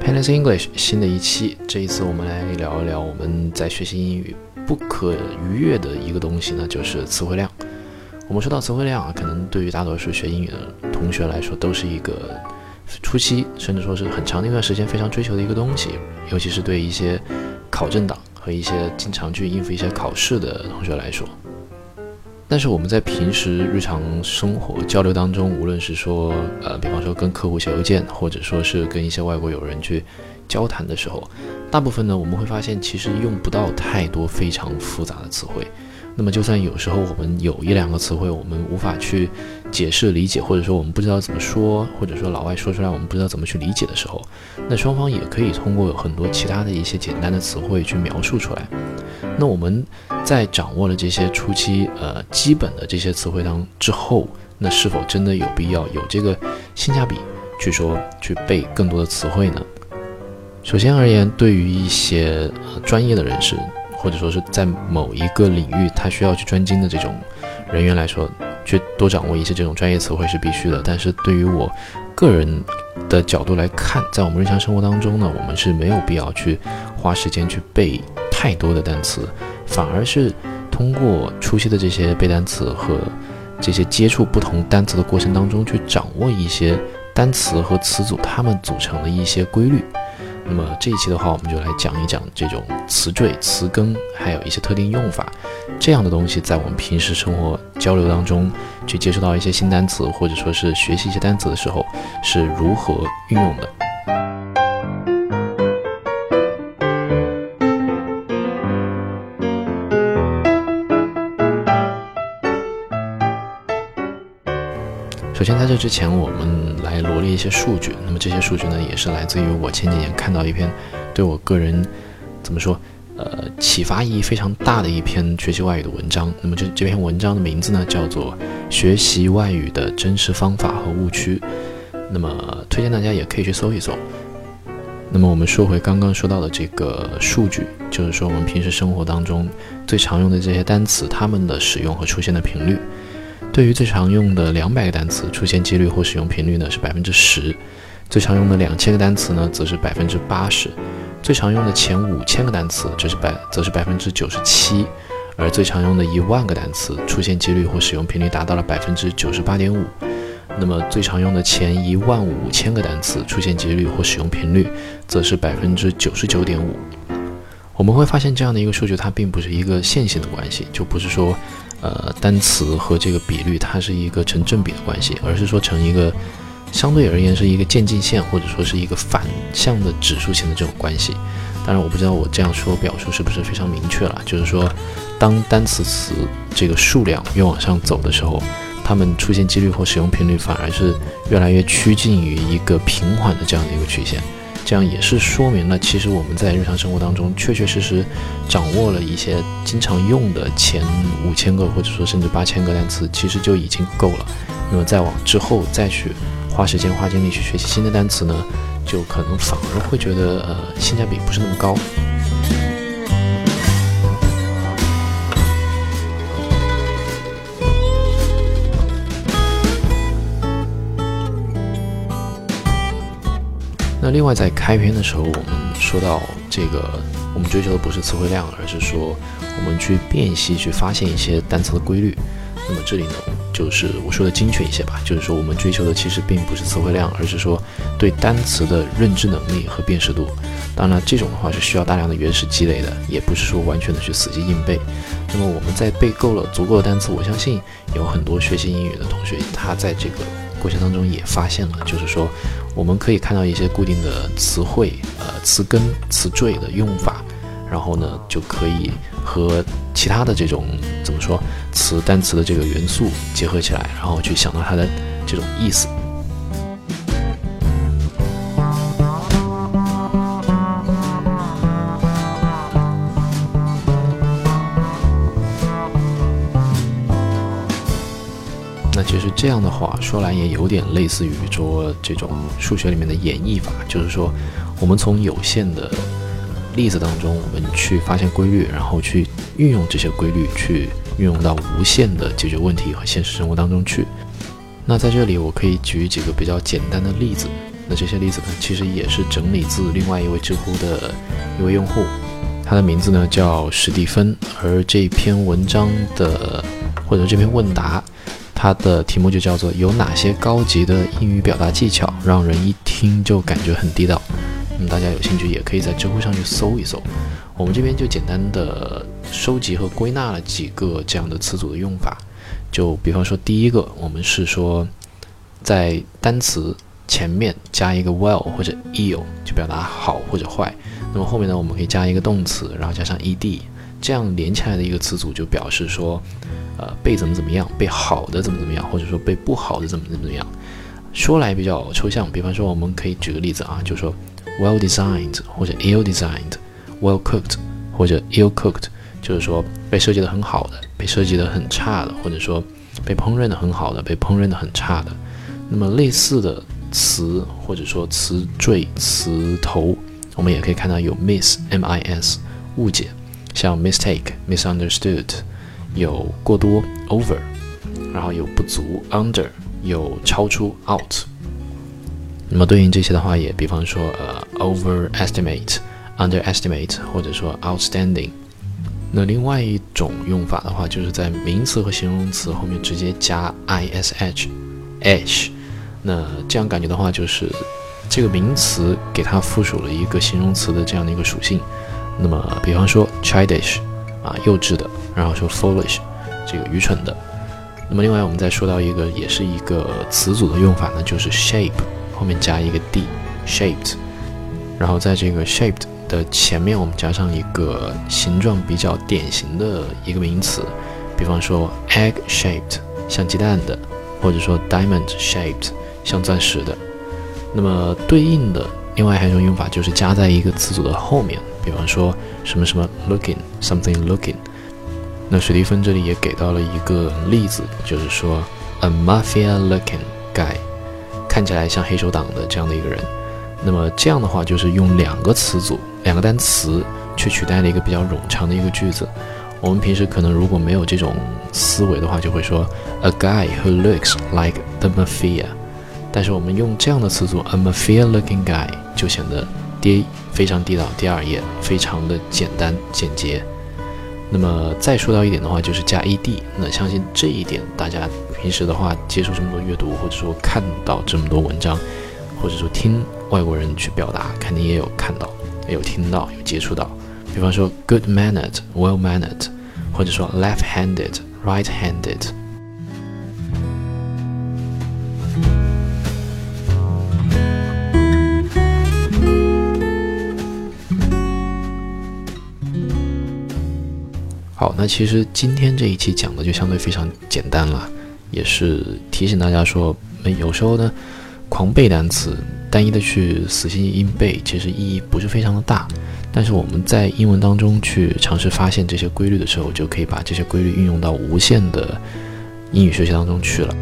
Panis English 新的一期，这一次我们来聊一聊我们在学习英语不可逾越的一个东西呢，就是词汇量。我们说到词汇量啊，可能对于大多数学英语的同学来说，都是一个初期甚至说是很长的一段时间非常追求的一个东西，尤其是对一些考证党和一些经常去应付一些考试的同学来说。但是我们在平时日常生活交流当中，无论是说，呃，比方说跟客户写邮件，或者说是跟一些外国友人去交谈的时候，大部分呢，我们会发现其实用不到太多非常复杂的词汇。那么，就算有时候我们有一两个词汇我们无法去解释理解，或者说我们不知道怎么说，或者说老外说出来我们不知道怎么去理解的时候，那双方也可以通过很多其他的一些简单的词汇去描述出来。那我们在掌握了这些初期呃基本的这些词汇当之后，那是否真的有必要有这个性价比去说去背更多的词汇呢？首先而言，对于一些呃专业的人士，或者说是在某一个领域他需要去专精的这种人员来说，去多掌握一些这种专业词汇是必须的。但是对于我个人的角度来看，在我们日常生活当中呢，我们是没有必要去花时间去背。太多的单词，反而是通过初期的这些背单词和这些接触不同单词的过程当中，去掌握一些单词和词组它们组成的一些规律。那么这一期的话，我们就来讲一讲这种词缀、词根，还有一些特定用法这样的东西，在我们平时生活交流当中，去接触到一些新单词，或者说是学习一些单词的时候，是如何运用的。首先，在这之前，我们来罗列一些数据。那么这些数据呢，也是来自于我前几年看到一篇对我个人怎么说，呃，启发意义非常大的一篇学习外语的文章。那么这这篇文章的名字呢，叫做《学习外语的真实方法和误区》。那么推荐大家也可以去搜一搜。那么我们说回刚刚说到的这个数据，就是说我们平时生活当中最常用的这些单词，它们的使用和出现的频率。对于最常用的两百个单词，出现几率或使用频率呢是百分之十；最常用的两千个单词呢，则是百分之八十；最常用的前五千个单词，则是百则是百分之九十七；而最常用的一万个单词，出现几率或使用频率达到了百分之九十八点五。那么最常用的前一万五千个单词，出现几率或使用频率，则是百分之九十九点五。我们会发现这样的一个数据，它并不是一个线性的关系，就不是说。呃，单词和这个比率，它是一个成正比的关系，而是说成一个相对而言是一个渐进线，或者说是一个反向的指数型的这种关系。当然，我不知道我这样说表述是不是非常明确了。就是说，当单词词这个数量越往上走的时候，它们出现几率或使用频率反而是越来越趋近于一个平缓的这样的一个曲线。这样也是说明了，其实我们在日常生活当中确确实实掌握了一些经常用的前五千个或者说甚至八千个单词，其实就已经够了。那么再往之后再去花时间花精力去学习新的单词呢，就可能反而会觉得呃性价比不是那么高。另外，在开篇的时候，我们说到这个，我们追求的不是词汇量，而是说我们去辨析、去发现一些单词的规律。那么这里呢，就是我说的精确一些吧，就是说我们追求的其实并不是词汇量，而是说对单词的认知能力和辨识度。当然，这种的话是需要大量的原始积累的，也不是说完全的去死记硬背。那么我们在背够了足够的单词，我相信有很多学习英语的同学，他在这个过程当中也发现了，就是说。我们可以看到一些固定的词汇、呃词根、词缀的用法，然后呢，就可以和其他的这种怎么说词单词的这个元素结合起来，然后去想到它的这种意思。这样的话说来也有点类似于说这种数学里面的演绎法，就是说我们从有限的例子当中，我们去发现规律，然后去运用这些规律，去运用到无限的解决问题和现实生活当中去。那在这里，我可以举几个比较简单的例子。那这些例子呢，其实也是整理自另外一位知乎的一位用户，他的名字呢叫史蒂芬。而这篇文章的或者这篇问答，它的题目就叫做“有哪些高级的英语表达技巧，让人一听就感觉很地道”。那么大家有兴趣也可以在知乎上去搜一搜。我们这边就简单的收集和归纳了几个这样的词组的用法。就比方说，第一个，我们是说，在单词前面加一个 well 或者 ill，就表达好或者坏。那么后面呢，我们可以加一个动词，然后加上 ed，这样连起来的一个词组就表示说，呃，被怎么怎么样，被好的怎么怎么样，或者说被不好的怎么怎么样。说来比较抽象，比方说，我们可以举个例子啊，就说 well designed 或者 ill designed，well cooked 或者 ill cooked。就是说被设计的很好的，被设计的很差的，或者说被烹饪的很好的，被烹饪的很差的。那么类似的词或者说词缀、词头，我们也可以看到有 miss m i s 误解，像 mistake misunderstood，有过多 over，然后有不足 under，有超出 out。那么对应这些的话，也比方说呃 overestimate、underestimate，或者说 outstanding。那另外一种用法的话，就是在名词和形容词后面直接加 ish，ish。那这样感觉的话，就是这个名词给它附属了一个形容词的这样的一个属性。那么，比方说 childish，啊，幼稚的；然后说 foolish，这个愚蠢的。那么另外，我们再说到一个，也是一个词组的用法呢，就是 shape 后面加一个 d，shaped。然后在这个 shaped。的前面我们加上一个形状比较典型的一个名词，比方说 egg-shaped 像鸡蛋的，或者说 diamond-shaped 像钻石的。那么对应的另外还有一种用法就是加在一个词组的后面，比方说什么什么 looking something looking。那史蒂芬这里也给到了一个例子，就是说 a mafia-looking guy 看起来像黑手党的这样的一个人。那么这样的话就是用两个词组。两个单词去取代了一个比较冗长的一个句子。我们平时可能如果没有这种思维的话，就会说 a guy who looks like the mafia。但是我们用这样的词组 a mafia-looking guy 就显得第一非常地道，第二页非常的简单简洁。那么再说到一点的话，就是加 ed。那相信这一点大家平时的话接触这么多阅读，或者说看到这么多文章，或者说听外国人去表达，肯定也有看到。也有听到，有接触到，比方说 good mannered, well mannered，或者说 left-handed, right-handed。好，那其实今天这一期讲的就相对非常简单了，也是提醒大家说，有时候呢，狂背单词。单一的去死记硬背，其实意义不是非常的大。但是我们在英文当中去尝试发现这些规律的时候，就可以把这些规律运用到无限的英语学习当中去了。